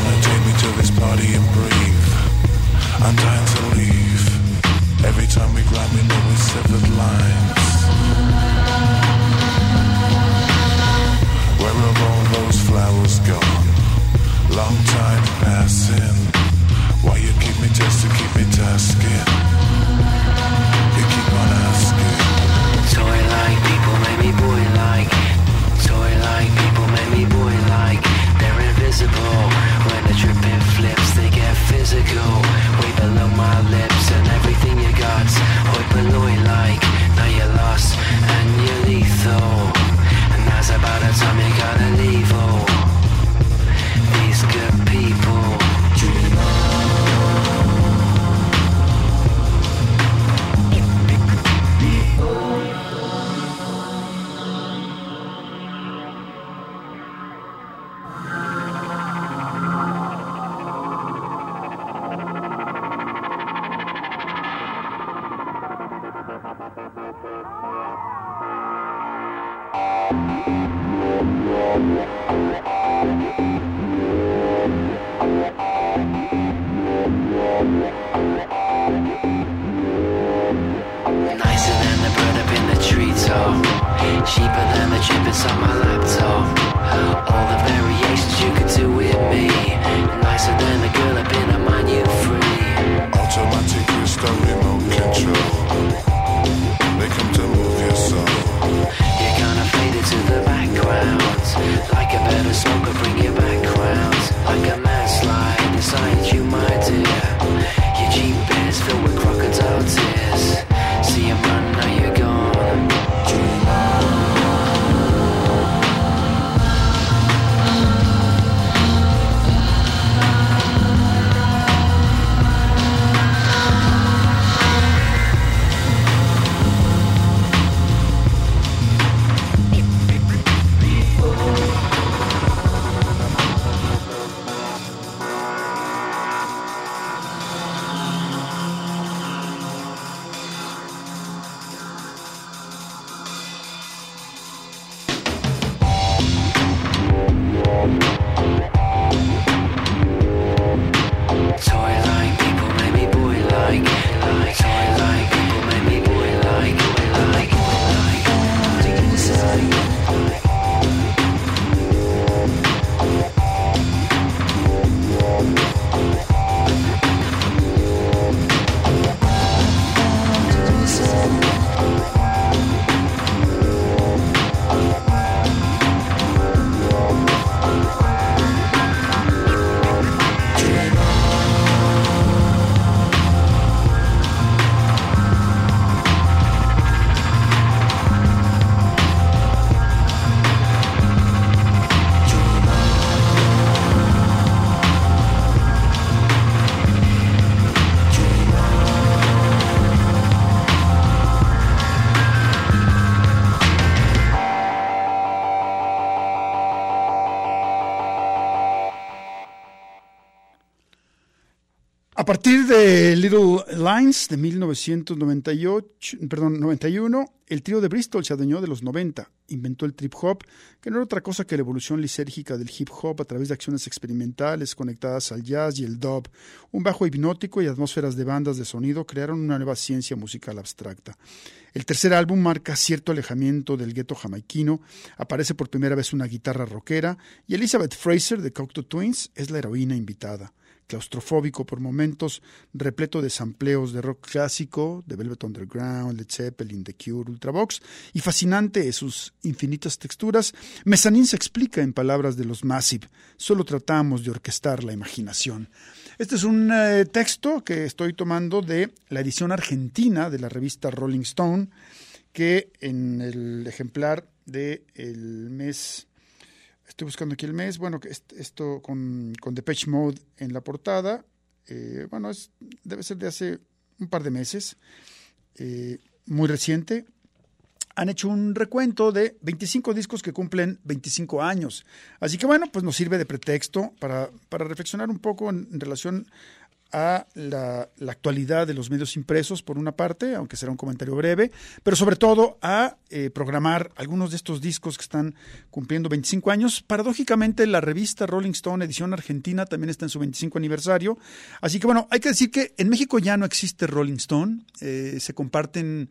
Time to take me to this party and breathe? I'm trying to leave. Every time we grab, we know we severed lines. Where have all those flowers gone? Long time passing. Why you keep me testing, keep me tasking? You keep on asking. Toy like people make me boy like. Toy like people make me boy like. They're invisible. When the tripping flips, they get physical. Way below my lips and everything you got. Hoi polloi like. Now you're lost and you're lethal. That's about the time you gotta leave. Oh, these good people. Nicer than the bird up in the tree treetop. Cheaper than the chip on my laptop. All the variations you could do with me. Nicer than the girl up in a mind you free. Automatic crystal remote control. They come to move your soul. You're gonna fade into the background. Like a better smoker, bring your background. Partir de Little Lines de 1998, perdón, 91, el trío de Bristol se adueñó de los 90. Inventó el trip hop, que no era otra cosa que la evolución lisérgica del hip hop a través de acciones experimentales conectadas al jazz y el dub. Un bajo hipnótico y atmósferas de bandas de sonido crearon una nueva ciencia musical abstracta. El tercer álbum marca cierto alejamiento del gueto jamaiquino, aparece por primera vez una guitarra rockera y Elizabeth Fraser de Cocteau Twins es la heroína invitada claustrofóbico por momentos, repleto de sampleos de rock clásico, de Velvet Underground, Led Zeppelin, The Cure, Ultravox, y fascinante en sus infinitas texturas, Mezzanine se explica en palabras de los Massive, solo tratamos de orquestar la imaginación. Este es un eh, texto que estoy tomando de la edición argentina de la revista Rolling Stone, que en el ejemplar del el mes Estoy buscando aquí el mes. Bueno, esto con, con Depeche Mode en la portada. Eh, bueno, es, debe ser de hace un par de meses. Eh, muy reciente. Han hecho un recuento de 25 discos que cumplen 25 años. Así que bueno, pues nos sirve de pretexto para, para reflexionar un poco en relación a la, actualidad de los medios impresos, por una parte, aunque será un comentario breve, pero sobre todo a eh, programar algunos de estos discos que están cumpliendo 25 años. Paradójicamente, la revista Rolling Stone, edición argentina, también está en su 25 aniversario. Así que bueno, hay que decir que en México ya no existe Rolling Stone, eh, se comparten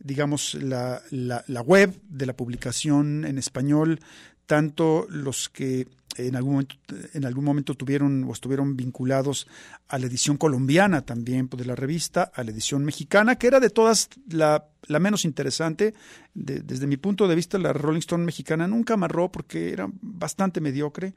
digamos, la, la web de la publicación en español, tanto los que en algún momento, en algún momento tuvieron o estuvieron vinculados a la edición colombiana también de la revista, a la edición mexicana, que era de todas la, la menos interesante. desde mi punto de vista, la Rolling Stone mexicana nunca amarró porque era bastante mediocre.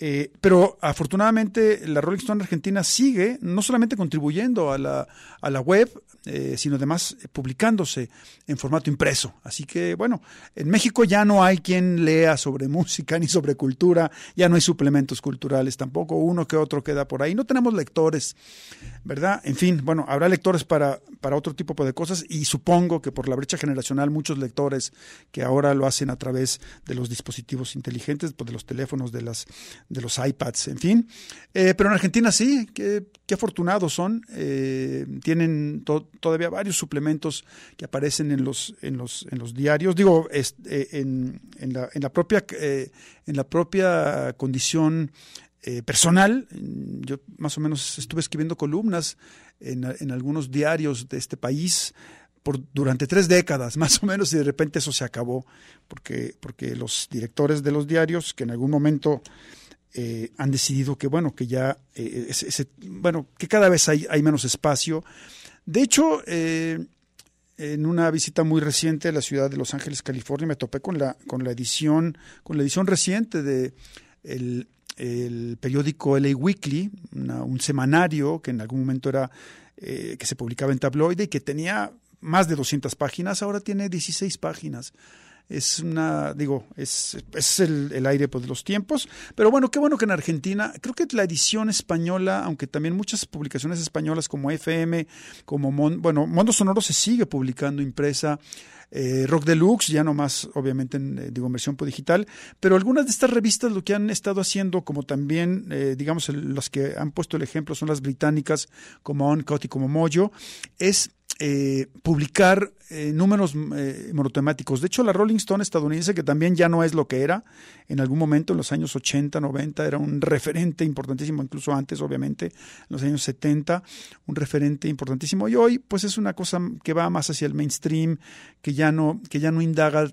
Eh, pero afortunadamente la Rolling Stone Argentina sigue no solamente contribuyendo a la, a la web, eh, sino además publicándose en formato impreso. Así que bueno, en México ya no hay quien lea sobre música ni sobre cultura, ya no hay suplementos culturales tampoco, uno que otro queda por ahí. No tenemos lectores, ¿verdad? En fin, bueno, habrá lectores para, para otro tipo de cosas y supongo que por la brecha generacional muchos lectores que ahora lo hacen a través de los dispositivos inteligentes, pues de los teléfonos, de las de los iPads, en fin. Eh, pero en Argentina sí, qué, afortunados son. Eh, tienen todavía varios suplementos que aparecen en los, en los, en los diarios. Digo, eh, en, en, la, en, la, propia, en la propia condición personal. Yo más o menos estuve escribiendo columnas en, en algunos diarios de este país por, durante tres décadas, más o menos, y de repente eso se acabó, porque, porque los directores de los diarios, que en algún momento eh, han decidido que bueno que ya eh, bueno que cada vez hay, hay menos espacio de hecho eh, en una visita muy reciente a la ciudad de Los Ángeles California me topé con la con la edición con la edición reciente de el, el periódico LA Weekly un semanario que en algún momento era que se publicaba en tabloide y que tenía más de 200 páginas ahora tiene 16 páginas es una, digo, es, es el, aire pues, de los tiempos. Pero bueno, qué bueno que en Argentina, creo que la edición española, aunque también muchas publicaciones españolas como FM, como, bueno, Mondo Sonoro se sigue publicando impresa. Eh, Rock Deluxe, ya no más, obviamente, en, eh, digo, versión digital, pero algunas de estas revistas lo que han estado haciendo, como también, eh, digamos, los que han puesto el ejemplo son las británicas, como Uncut y como Mojo, es eh, publicar eh, números eh, monotemáticos. De hecho, la Rolling Stone estadounidense, que también ya no es lo que era, en algún momento en los años 80, 90, era un referente importantísimo, incluso antes, obviamente, en los años 70, un referente importantísimo. Y hoy, pues es una cosa que va más hacia el mainstream, que ya no, que ya no indaga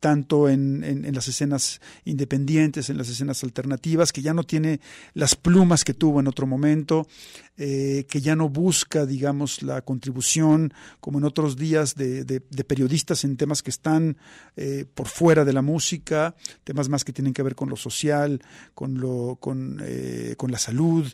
tanto en, en, las escenas independientes, en las escenas alternativas, que ya no tiene las plumas que tuvo en otro momento, eh, que ya no busca, digamos, la contribución, como en otros días, de, de, periodistas en temas que están eh, por fuera de la música, temas más que tienen que ver con lo social, con, lo, con, eh, con la salud,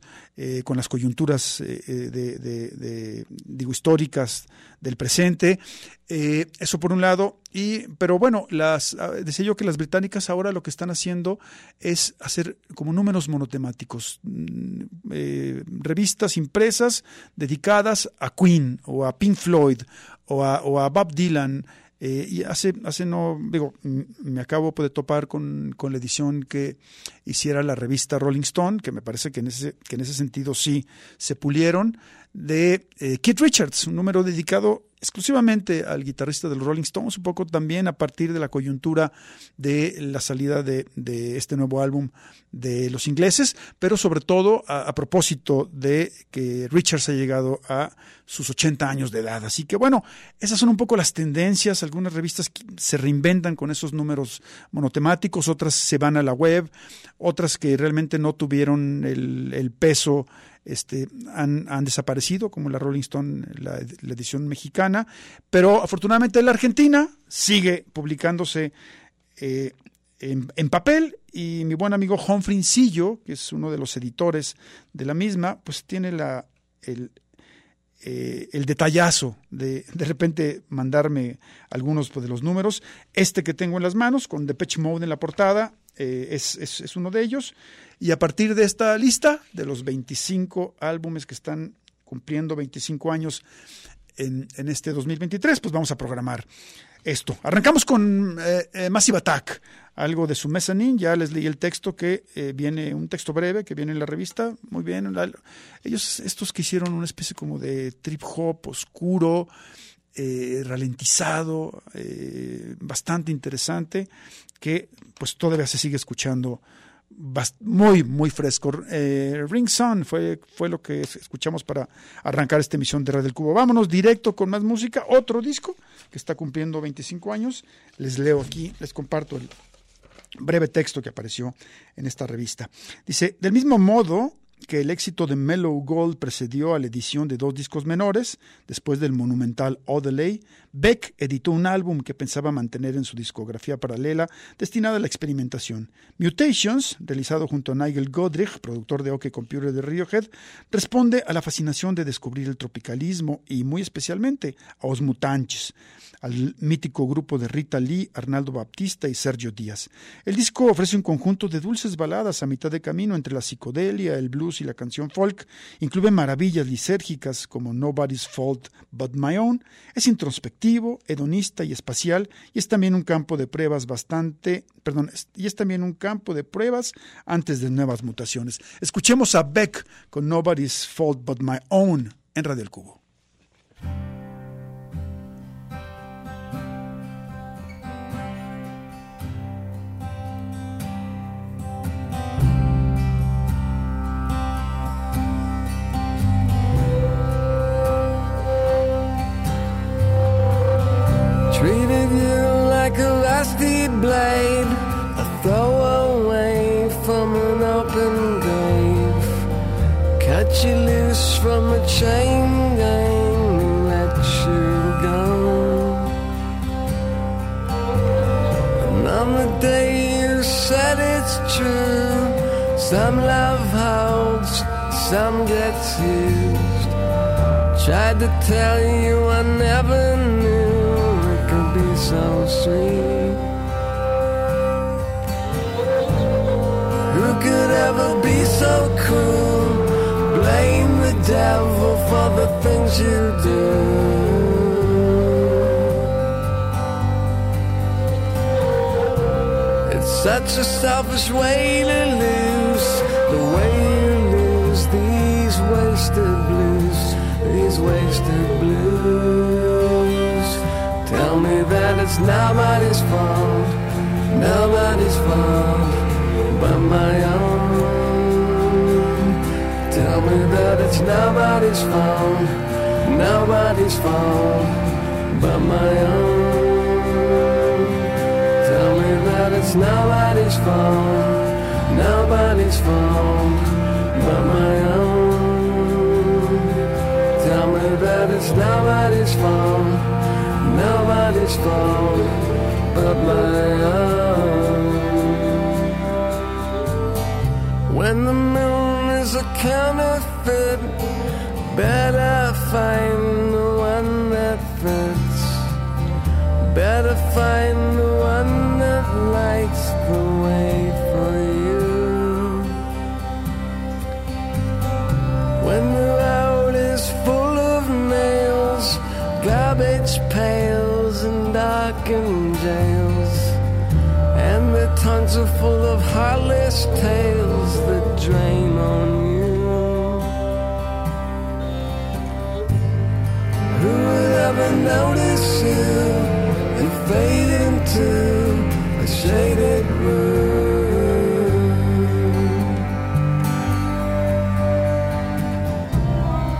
con las coyunturas de, de, digo, históricas del presente. eso por un lado, y, pero bueno, las, ah, decía yo que las británicas ahora lo que están haciendo es hacer como números monotemáticos, mm, impresas dedicadas a Queen o a Pink Floyd o a, Bob Dylan Eh, y hace, hace no, digo, me acabo de topar con, con la edición que hiciera la revista Rolling Stone, que me parece que en ese, que en ese sentido sí se pulieron, de eh, Keith Richards, un número dedicado exclusivamente al guitarrista de los Rolling Stones, un poco también a partir de la coyuntura de la salida de, de este nuevo álbum de los ingleses, pero sobre todo a, propósito de que Richards ha llegado a sus 80 años de edad. Así que bueno, esas son un poco las tendencias. Algunas revistas se reinventan con esos números monotemáticos, otras se van a la web, otras que realmente no tuvieron el peso este, han, han, desaparecido, como la Rolling Stone, la, edición mexicana, pero afortunadamente la Argentina sigue publicándose eh, en, papel y mi buen amigo Humphrey Sillo, que es uno de los editores de la misma, pues tiene la, el, eh, el detallazo de de repente mandarme algunos pues, de los números. Este que tengo en las manos, con Depeche Mode en la portada, eh, es, es, uno de ellos. Y a partir de esta lista, de los 25 álbumes que están cumpliendo 25 años en, en este 2023, pues vamos a programar esto. Arrancamos con eh, eh, Massive Attack, algo de su mezzanine. Ya les leí el texto que viene, un texto breve que viene en la revista. Muy bien. Ellos, estos que hicieron una especie como de trip hop oscuro, eh, ralentizado, eh, bastante interesante, que pues todavía se sigue escuchando muy, muy fresco. Eh, Ring Sun fue, fue lo que escuchamos para arrancar esta emisión de Radio del Cubo. Vámonos directo con más música. Otro disco que está cumpliendo 25 años. Les leo aquí, les comparto el breve texto que apareció en esta revista. Dice, del mismo modo que el éxito de Mellow Gold precedió a la edición de dos discos menores, después del monumental Odelay, Beck editó un álbum que pensaba mantener en su discografía paralela destinada a la experimentación. Mutations, realizado junto a Nigel Godrich, productor de OK Computer de Radiohead, responde a la fascinación de descubrir el tropicalismo y muy especialmente a Os Mutantes, al mítico grupo de Rita Lee, Arnaldo Baptista y Sergio Díaz. El disco ofrece un conjunto de dulces baladas a mitad de camino entre la psicodelia, el blues y la canción folk, incluye maravillas lisérgicas como Nobody's Fault But My Own, es introspectivo, hedonista y espacial, y es también un campo de pruebas bastante, perdón, y es también un campo de pruebas antes de nuevas mutaciones. Escuchemos a Beck con Nobody's Fault But My Own en Radio El Cubo. Some love holds, some gets used. Tried to tell you I never knew it could be so sweet. Who could ever be so cruel? Blame the devil for the things you do. It's such a selfish way to lose, the way you lose these wasted blues, these wasted blues. Tell me that it's nobody's fault, nobody's fault but my own. Tell me that it's nobody's fault, nobody's fault but my own. Tell me that it's nobody's fault, nobody's fault but my own. Tell me that it's nobody's fault nobody's fault but my own. When the moon is a counterfeit, better find the one that fits. Better find And are full of heartless tales that drain on you. Who would ever notice you and fade into a shaded room?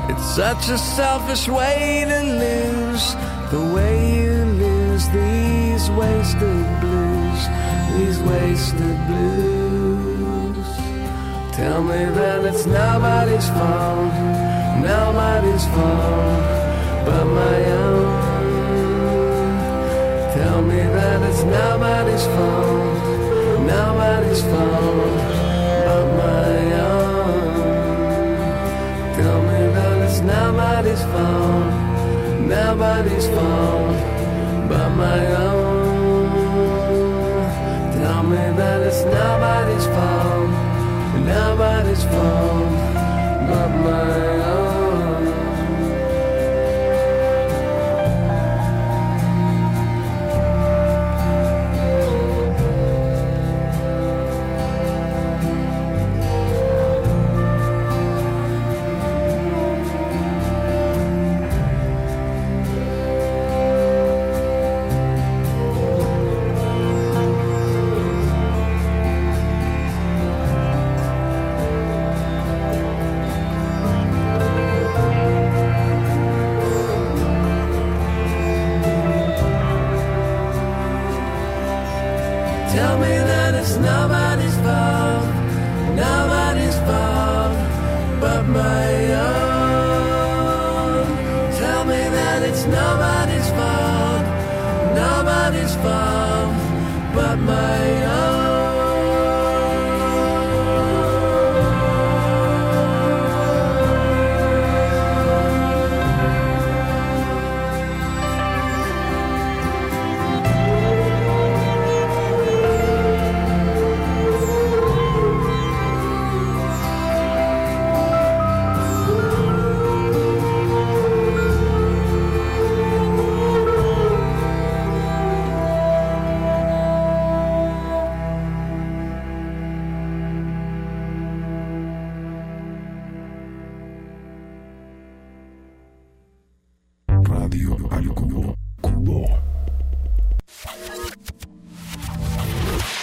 It's such a selfish way to lose the way you lose these wasted blues, wasted blues. Tell me that it's nobody's fault, nobody's fault but my own. Tell me that it's nobody's fault, nobody's fault but my own. Tell me that it's nobody's fault, nobody's fault but my own. Nobody's fault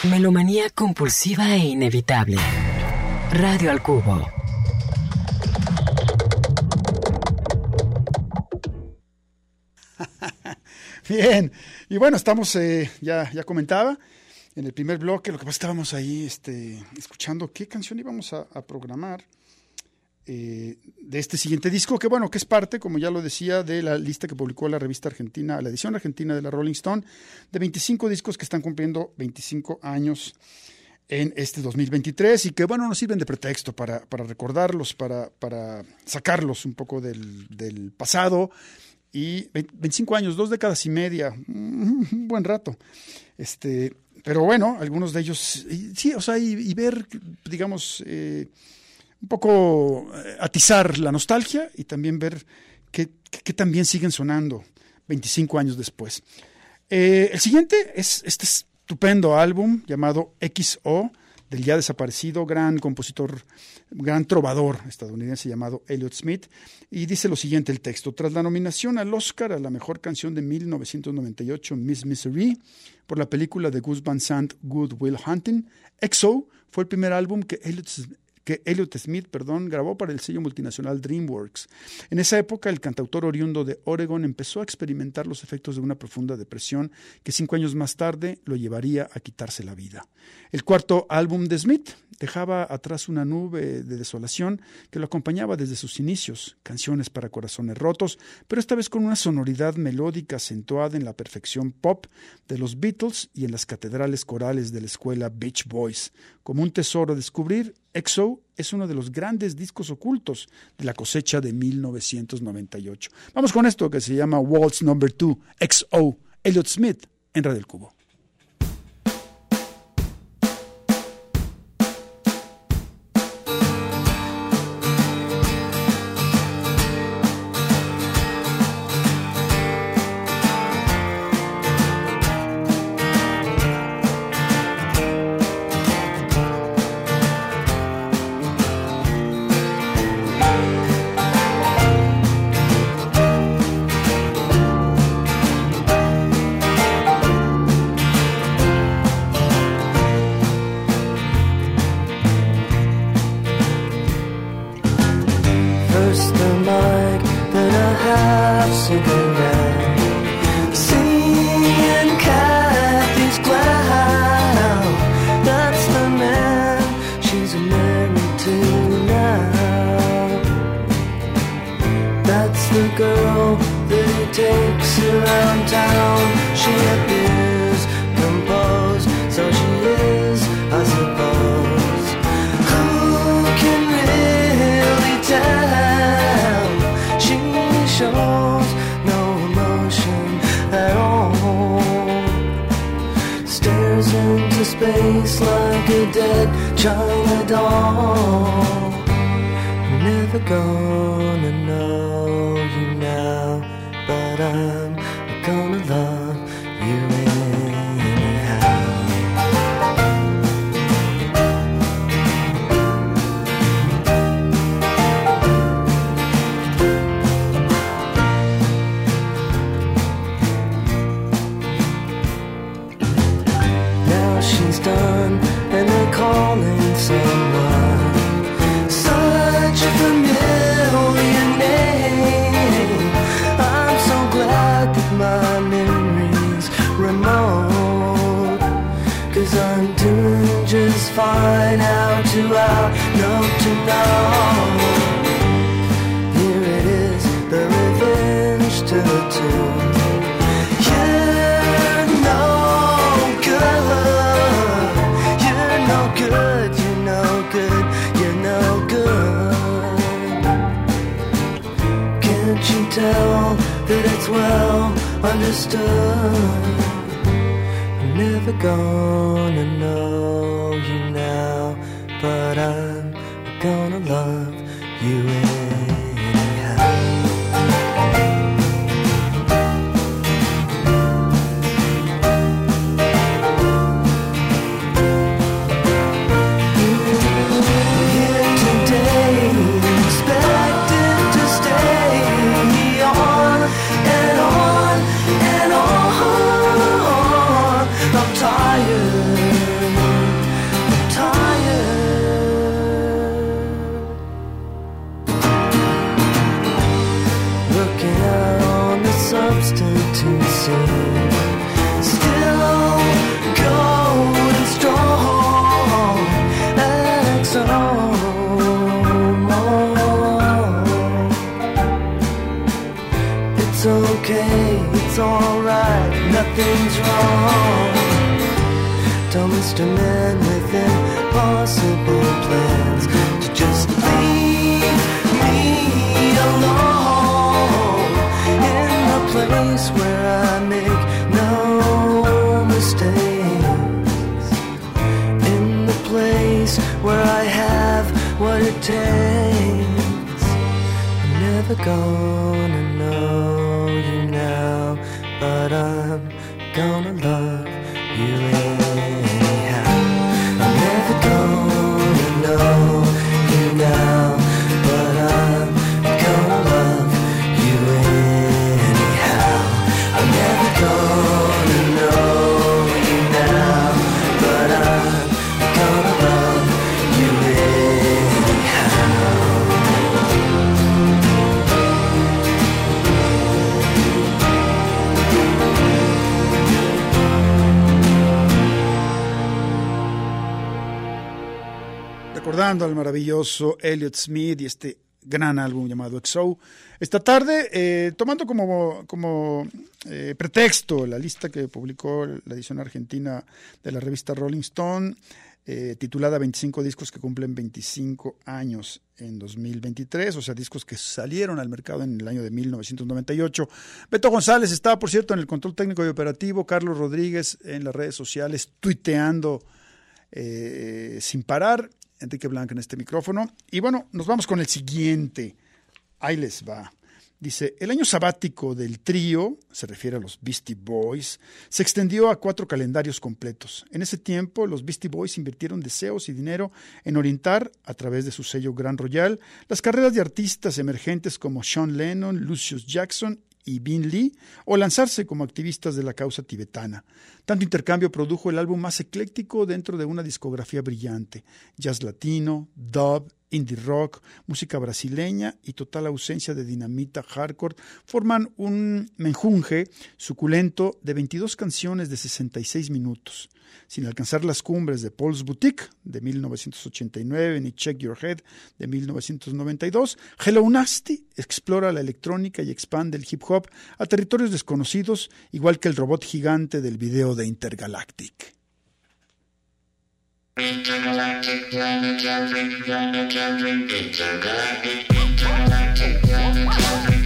Melomanía compulsiva e inevitable. Radio al cubo. Bien, y bueno, estamos, eh, ya, ya comentaba, en el primer bloque, lo que pasa estábamos ahí este, escuchando qué canción íbamos a, a programar eh, de este siguiente disco, que bueno, que es parte, como ya lo decía, de la lista que publicó la revista argentina, la edición argentina de la Rolling Stone, de 25 discos que están cumpliendo 25 años en este 2023 y que bueno, nos sirven de pretexto para, para recordarlos, para, para sacarlos un poco del, del pasado y 25 años, dos décadas y media, un buen rato. Este, pero bueno, algunos de ellos, sí, o sea, y, y ver, digamos, eh, un poco eh, atizar la nostalgia y también ver qué, qué también siguen sonando 25 años después. Eh, el siguiente es este estupendo álbum llamado XO, del ya desaparecido gran compositor, gran trovador estadounidense llamado Elliot Smith, y dice lo siguiente el texto. Tras la nominación al Oscar a la mejor canción de 1998, Miss Misery, por la película de Gus Van Sant, Good Will Hunting, XO fue el primer álbum que Elliot, que Elliot Smith perdón, grabó para el sello multinacional DreamWorks. En esa época, el cantautor oriundo de Oregon empezó a experimentar los efectos de una profunda depresión que cinco años más tarde lo llevaría a quitarse la vida. El cuarto álbum de Smith dejaba atrás una nube de desolación que lo acompañaba desde sus inicios, canciones para corazones rotos, pero esta vez con una sonoridad melódica acentuada en la perfección pop de los Beatles y en las catedrales corales de la escuela Beach Boys. Como un tesoro a descubrir, EXO es uno de los grandes discos ocultos de la cosecha de 1998. Vamos con esto que se llama Waltz Number 2, XO, Elliot Smith en Radio El Cubo. China doll. Never gonna know you now, but I'm gonna love to know. Here it is, the revenge to the two. You're no good. You're no good. You're no good. You're no good. Can't you tell that it's well understood? I'm never gonna know you love gonna know Al maravilloso Elliot Smith y este gran álbum llamado XO. Esta tarde, eh, tomando como, como eh, pretexto la lista que publicó la edición argentina de la revista Rolling Stone, eh, titulada 25 discos que cumplen 25 años en 2023, o sea, discos que salieron al mercado en el año de 1998. Beto González está, por cierto, en el control técnico y operativo, Carlos Rodríguez en las redes sociales, tuiteando sin parar, Enrique Blanca en este micrófono. Y bueno, nos vamos con el siguiente. Ahí les va. Dice, el año sabático del trío, se refiere a los Beastie Boys, se extendió a cuatro calendarios completos. En ese tiempo, los Beastie Boys invirtieron deseos y dinero en orientar, a través de su sello Gran Royal, las carreras de artistas emergentes como Sean Lennon, Lucius Jackson y Bin Lee, o lanzarse como activistas de la causa tibetana. Tanto intercambio produjo el álbum más ecléctico dentro de una discografía brillante, jazz latino, dub, indie rock, música brasileña y total ausencia de dinamita hardcore forman un menjunje suculento de 22 canciones de 66 minutos. Sin alcanzar las cumbres de Paul's Boutique de 1989 ni Check Your Head de 1992, Hello Nasty explora la electrónica y expande el hip hop a territorios desconocidos, igual que el robot gigante del video de Intergalactic. Intergalactic Planetary Planetary Intergalactic Intergalactic Planetary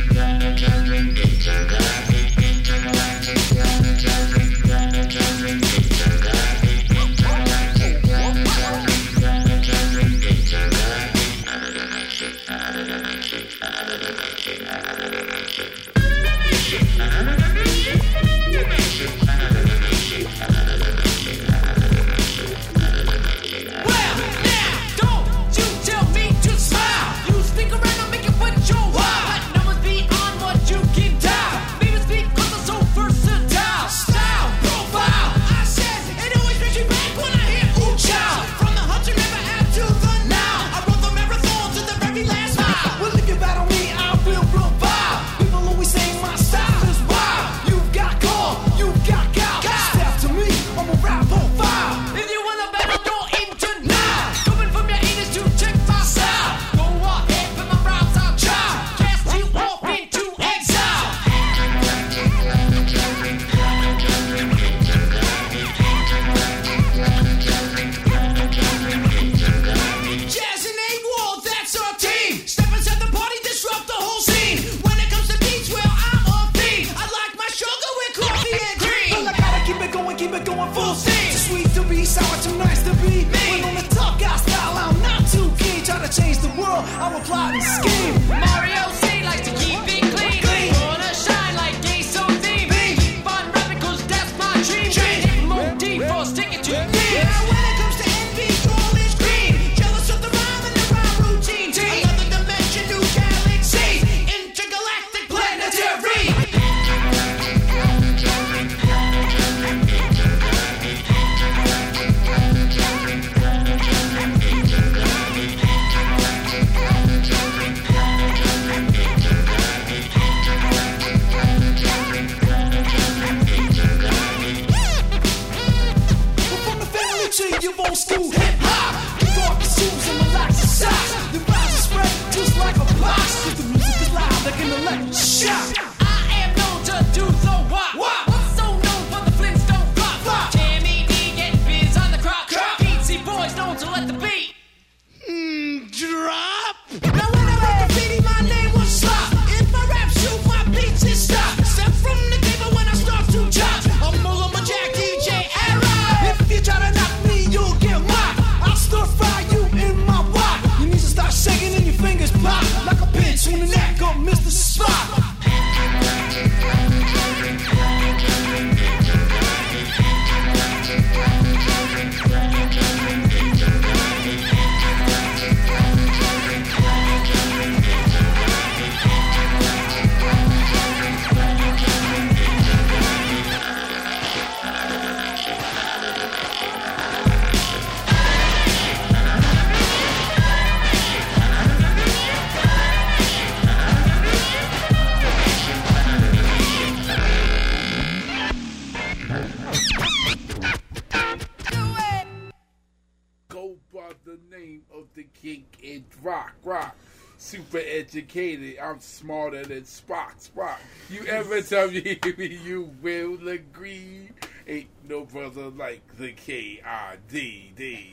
cream of the kink in rock, rock. Super educated, I'm smarter than Spock, Spock. You ever tell me you will agree? Ain't no brother like the K I D D.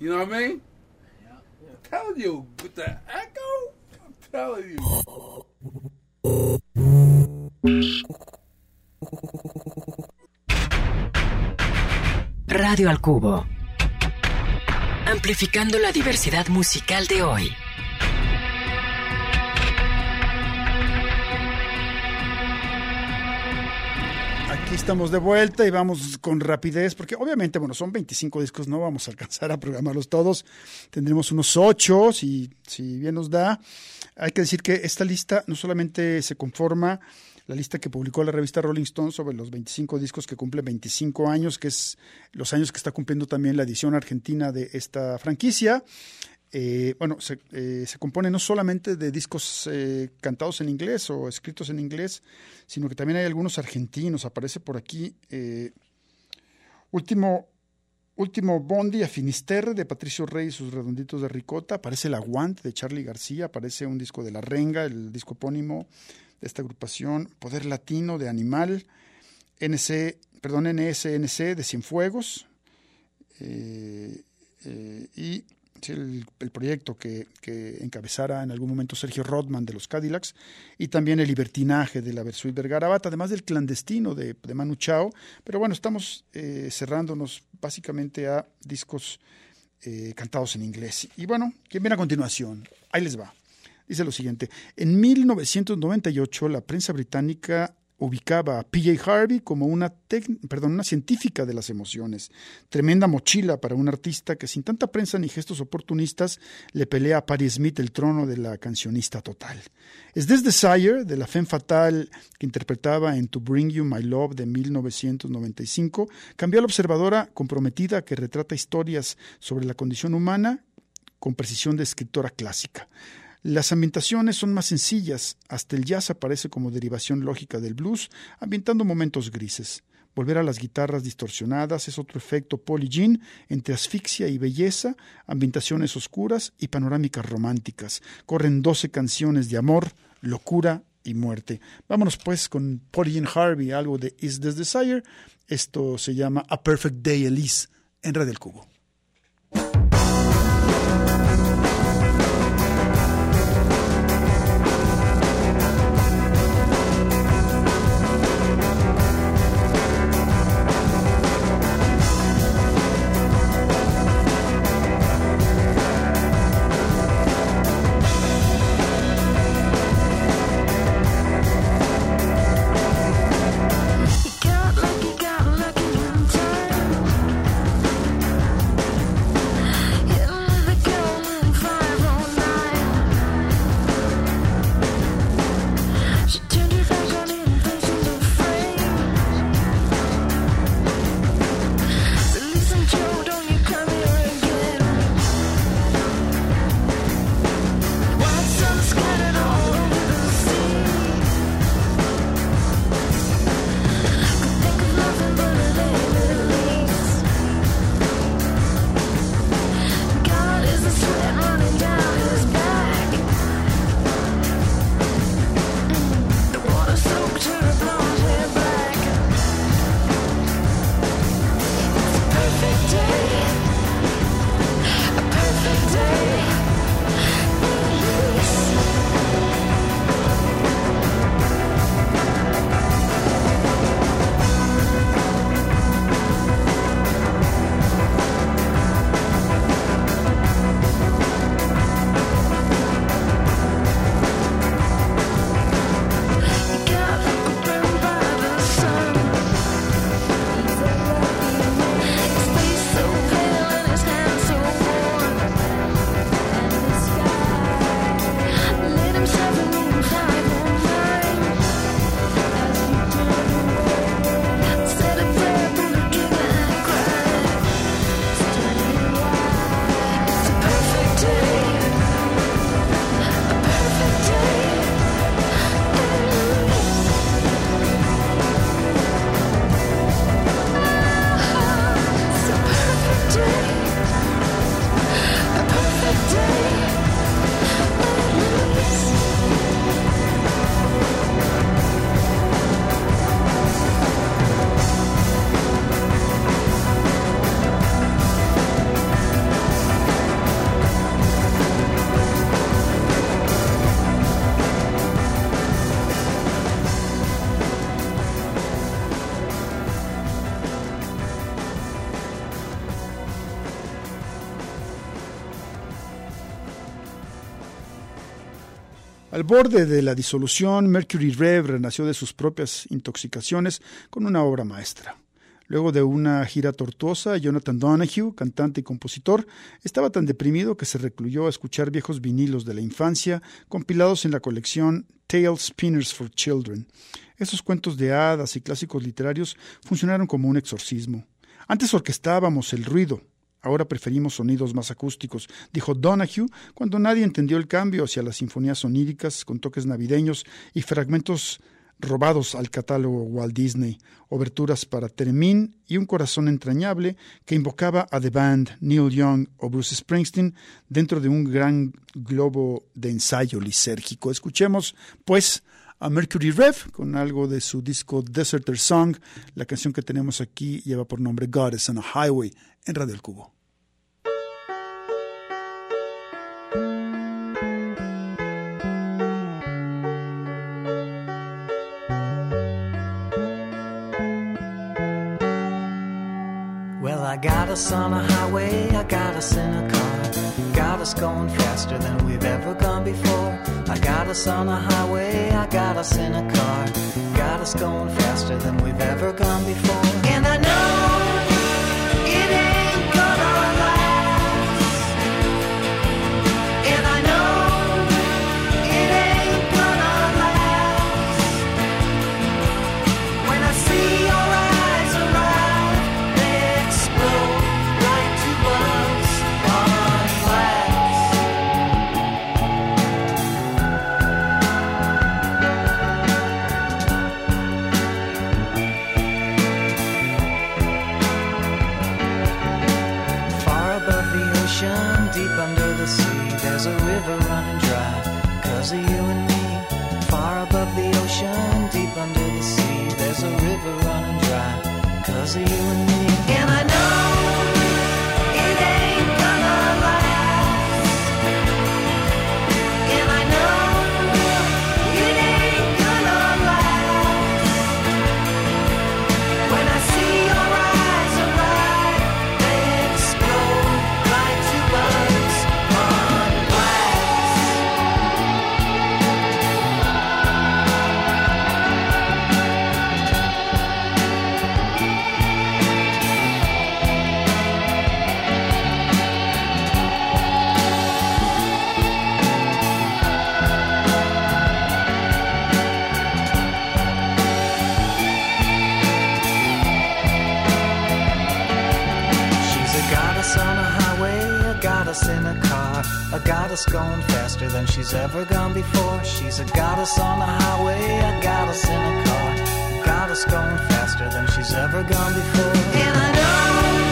You know what I mean? Yeah. I'm telling you, with the echo, I'm telling you. Radio al Cubo. amplificando la diversidad musical de hoy. Aquí estamos de vuelta y vamos con rapidez, porque obviamente, bueno, son 25 discos, no vamos a alcanzar a programarlos todos. Tendremos unos 8, si, si bien nos da. Hay que decir que esta lista no solamente se conforma la lista que publicó la revista Rolling Stone sobre los 25 discos que cumplen 25 años, que es los años que está cumpliendo también la edición argentina de esta franquicia. Eh, bueno, eh, se, compone no solamente de discos eh, cantados en inglés o escritos en inglés, sino que también hay algunos argentinos. Aparece por aquí último, último Bondi a Finisterre de Patricio Rey y sus redonditos de ricota. Aparece La Guante de Charlie García. Aparece un disco de La Renga, el disco epónimo esta agrupación. Poder Latino de Animal. NC, perdón, NSNC de Cienfuegos. Eh, eh, y el proyecto que, que encabezara en algún momento Sergio Rodman de los Cadillacs, y también el libertinaje de la Versuit Vergarabat, además del clandestino de, de Manu Chao. Pero bueno, estamos eh, cerrándonos básicamente a discos eh, cantados en inglés. Y bueno, ¿quién viene a continuación? Ahí les va. Dice lo siguiente, en 1998 la prensa británica ubicaba a PJ Harvey como una, perdón, una científica de las emociones. Tremenda mochila para un artista que sin tanta prensa ni gestos oportunistas le pelea a Patti Smith el trono de la cancionista total. Es This Desire, de la femme fatal que interpretaba en To Bring You My Love de 1995, cambió a la observadora comprometida que retrata historias sobre la condición humana con precisión de escritora clásica. Las ambientaciones son más sencillas, hasta el jazz aparece como derivación lógica del blues, ambientando momentos grises. Volver a las guitarras distorsionadas es otro efecto Polly Jean entre asfixia y belleza, ambientaciones oscuras y panorámicas románticas. Corren 12 canciones de amor, locura y muerte. Vámonos pues con Polly Jean Harvey, algo de Is This Desire. Esto se llama A Perfect Day Elise en Red del Cubo. Al borde de la disolución, Mercury Rev renació de sus propias intoxicaciones con una obra maestra. Luego de una gira tortuosa, Jonathan Donahue, cantante y compositor, estaba tan deprimido que se recluyó a escuchar viejos vinilos de la infancia compilados en la colección Tale Spinners for Children. Esos cuentos de hadas y clásicos literarios funcionaron como un exorcismo. Antes orquestábamos el ruido, Ahora preferimos sonidos más acústicos, dijo Donahue cuando nadie entendió el cambio hacia las sinfonías oníricas con toques navideños y fragmentos robados al catálogo Walt Disney, oberturas para Teremín y un corazón entrañable que invocaba a The Band, Neil Young o Bruce Springsteen dentro de un gran globo de ensayo lisérgico. Escuchemos, pues, a Mercury Rev con algo de su disco Deserter Song. La canción que tenemos aquí lleva por nombre God is on a Highway en Radio El Cubo. I got us on a highway, I got us in a car. Got us going faster than we've ever gone before. I got us on a highway, I got us in a car. Got us going faster than we've ever gone before. Of you and me. Going faster than she's ever gone before. She's a goddess on the highway, a goddess in a car, a goddess going faster than she's ever gone before. And I know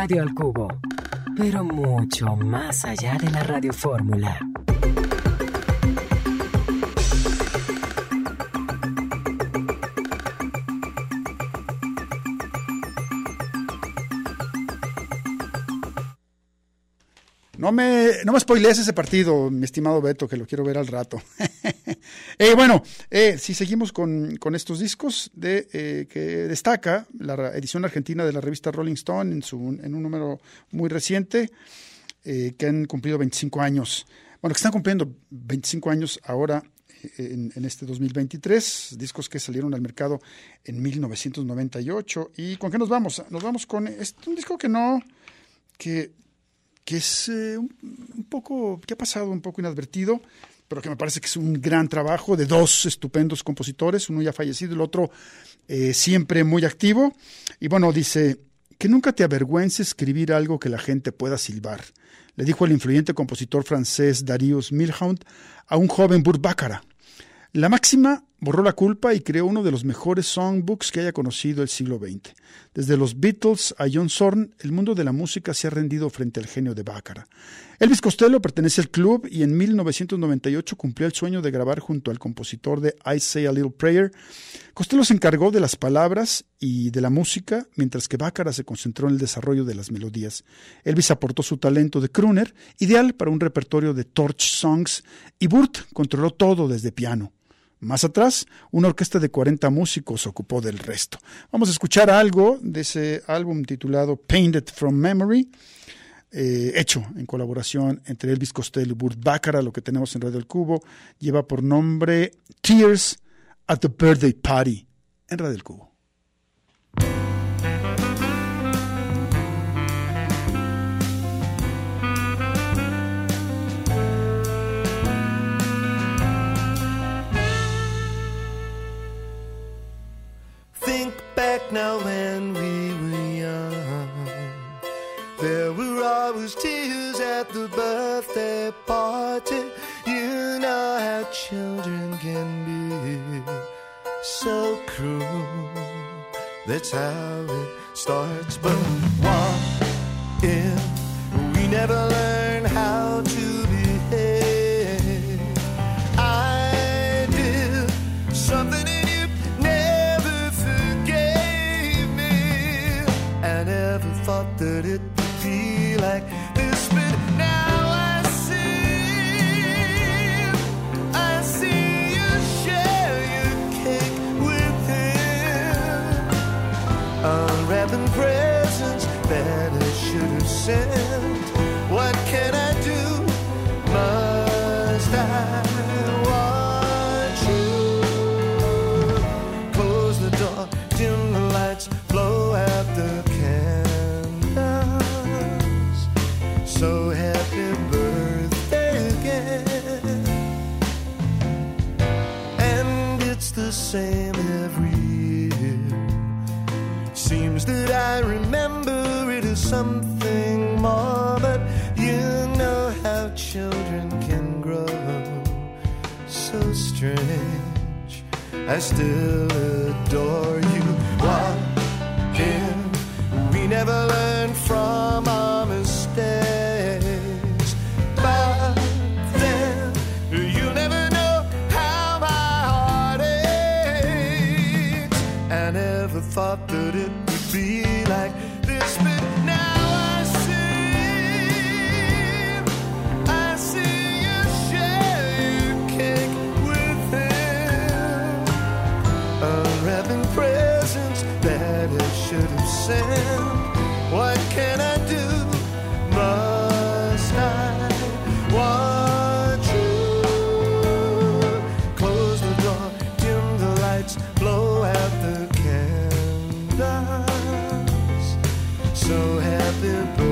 Radio al Cubo. Pero mucho más allá de la radiofórmula. No me, no me spoilees ese partido, mi estimado Beto, que lo quiero ver al rato. Eh, bueno, eh, si seguimos con, con estos discos de, eh, que destaca la edición argentina de la revista Rolling Stone en, su, en un número muy reciente, eh, que han cumplido 25 años. Bueno, que están cumpliendo 25 años ahora en, en este 2023, discos que salieron al mercado en 1998. ¿Y con qué nos vamos? Nos vamos con este, un disco que no, que, que es eh, un poco, que ha pasado un poco inadvertido, pero que me parece que es un gran trabajo de dos estupendos compositores, uno ya fallecido, el otro eh, siempre muy activo. Y bueno, dice, que nunca te avergüences escribir algo que la gente pueda silbar, le dijo el influyente compositor francés Darius Milhaud a un joven Burt Bacharach. La máxima borró la culpa y creó uno de los mejores songbooks que haya conocido el siglo XX. Desde los Beatles a John Zorn, el mundo de la música se ha rendido frente al genio de Baccarat. Elvis Costello pertenece al club y en 1998 cumplió el sueño de grabar junto al compositor de I Say a Little Prayer. Costello se encargó de las palabras y de la música, mientras que Baccarat se concentró en el desarrollo de las melodías. Elvis aportó su talento de crooner, ideal para un repertorio de torch songs, y Burt controló todo desde piano. Más atrás, una orquesta de 40 músicos ocupó del resto. Vamos a escuchar algo de ese álbum titulado Painted from Memory, eh, hecho en colaboración entre Elvis Costello y Burt Bacharach, lo que tenemos en Radio El Cubo, lleva por nombre Tears at the Birthday Party en Radio El Cubo. Now when we were young. There were always tears at the birthday party. You know how children can be so cruel. That's how it starts. But what if we never learn still adore you. their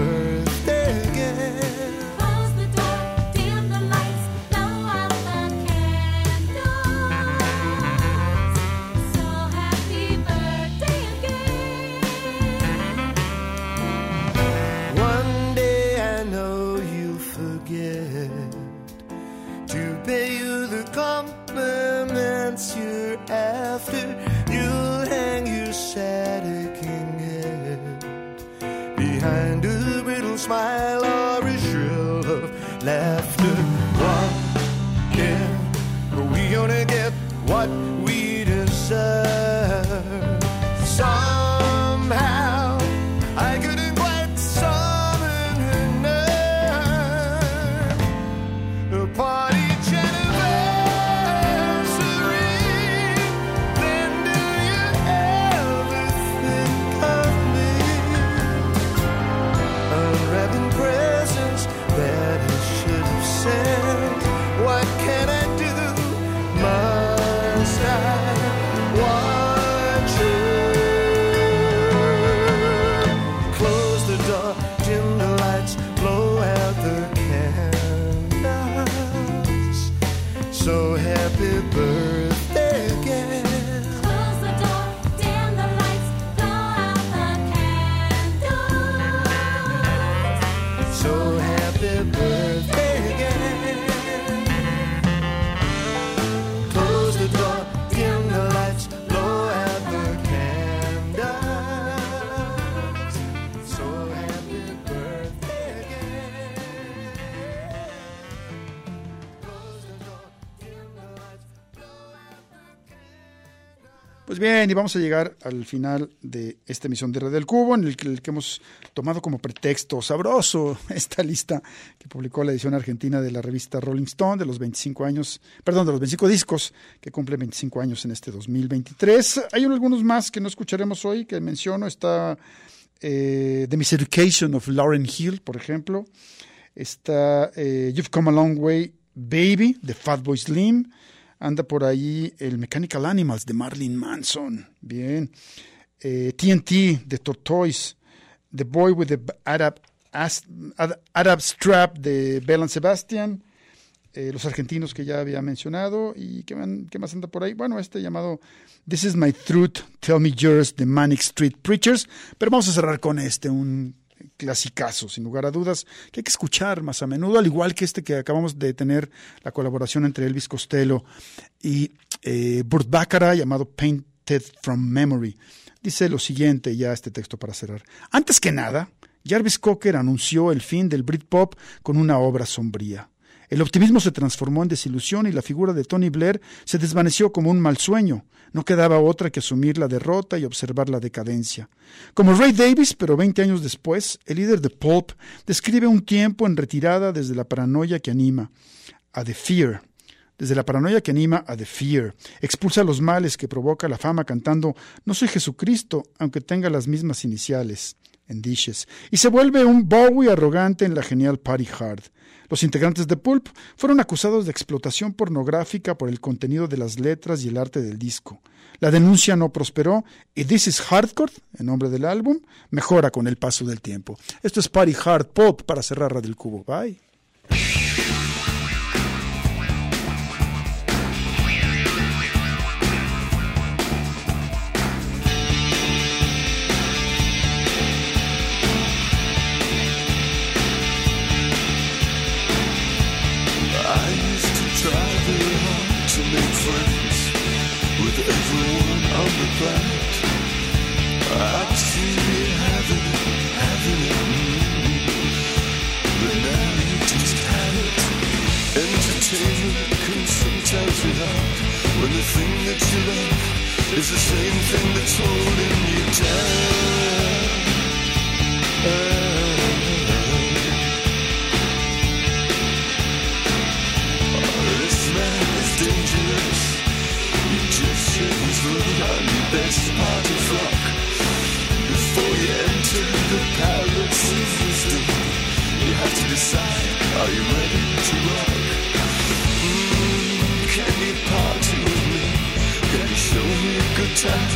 Pues bien, y vamos a llegar al final de esta emisión de Red del Cubo, en el que, hemos tomado como pretexto sabroso esta lista que publicó la edición argentina de la revista Rolling Stone de los 25 años, perdón, de los 25 discos que cumplen 25 años en este 2023. Hay algunos más que no escucharemos hoy, que menciono, está eh, The Miseducation of Lauren Hill, por ejemplo, está eh, You've Come a Long Way Baby, de Fatboy Slim, anda por ahí el Mechanical Animals de Marilyn Manson, bien, eh, TNT de Tortoise, The Boy with the Arab, Arab Strap de Bell and Sebastian, eh, los argentinos que ya había mencionado, y ¿qué, más anda por ahí? Bueno, este llamado This is My Truth, Tell Me Yours, de Manic Street Preachers, pero vamos a cerrar con este, un clasicazo, sin lugar a dudas, que hay que escuchar más a menudo, al igual que este que acabamos de tener, la colaboración entre Elvis Costello y eh, Burt llamado Painted from Memory. Dice lo siguiente, ya este texto para cerrar. Antes que nada, Jarvis Cocker anunció el fin del Britpop con una obra sombría. El optimismo se transformó en desilusión y la figura de Tony Blair se desvaneció como un mal sueño. No quedaba otra que asumir la derrota y observar la decadencia. Como Ray Davis, pero 20 años después, el líder de Pulp describe un tiempo en retirada desde la paranoia que anima a The Fear. Desde la paranoia que anima a The Fear. Expulsa los males que provoca la fama cantando No soy Jesucristo, aunque tenga las mismas iniciales. En Dishes. Y se vuelve un Bowie arrogante en la genial Party Hard. Los integrantes de Pulp fueron acusados de explotación pornográfica por el contenido de las letras y el arte del disco. La denuncia no prosperó y This is Hardcore, el nombre del álbum, mejora con el paso del tiempo. Esto es Party Hard Pop para cerrar Radio El Cubo. Bye. When the thing that you love is the same thing that's holding you down. This man is dangerous. You just best party. Before you enter the palace you have to decide: Are you ready to rock? Mm, can you party show me a good time?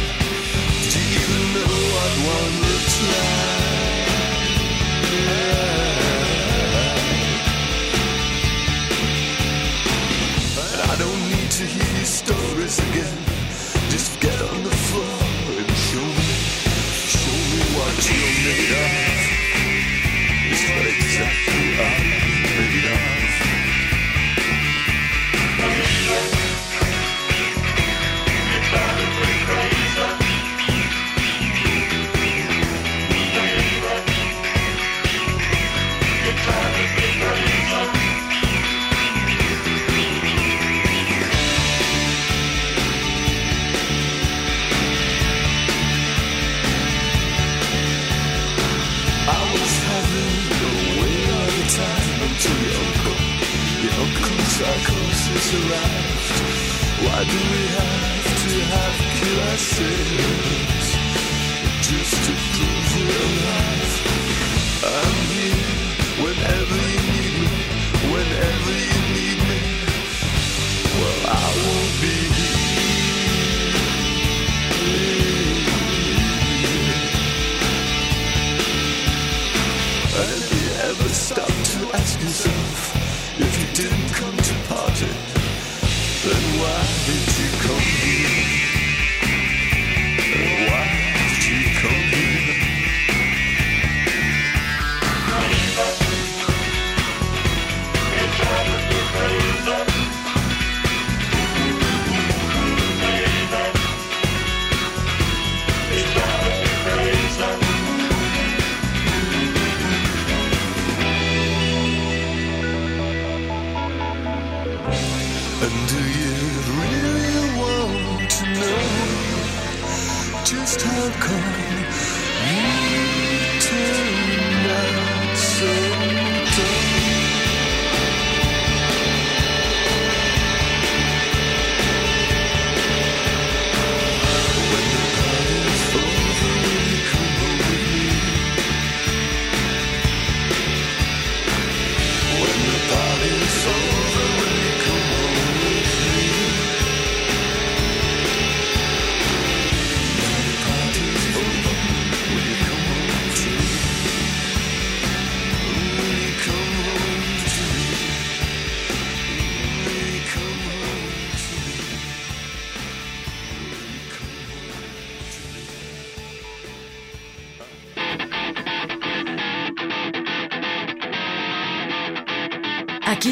Do you even know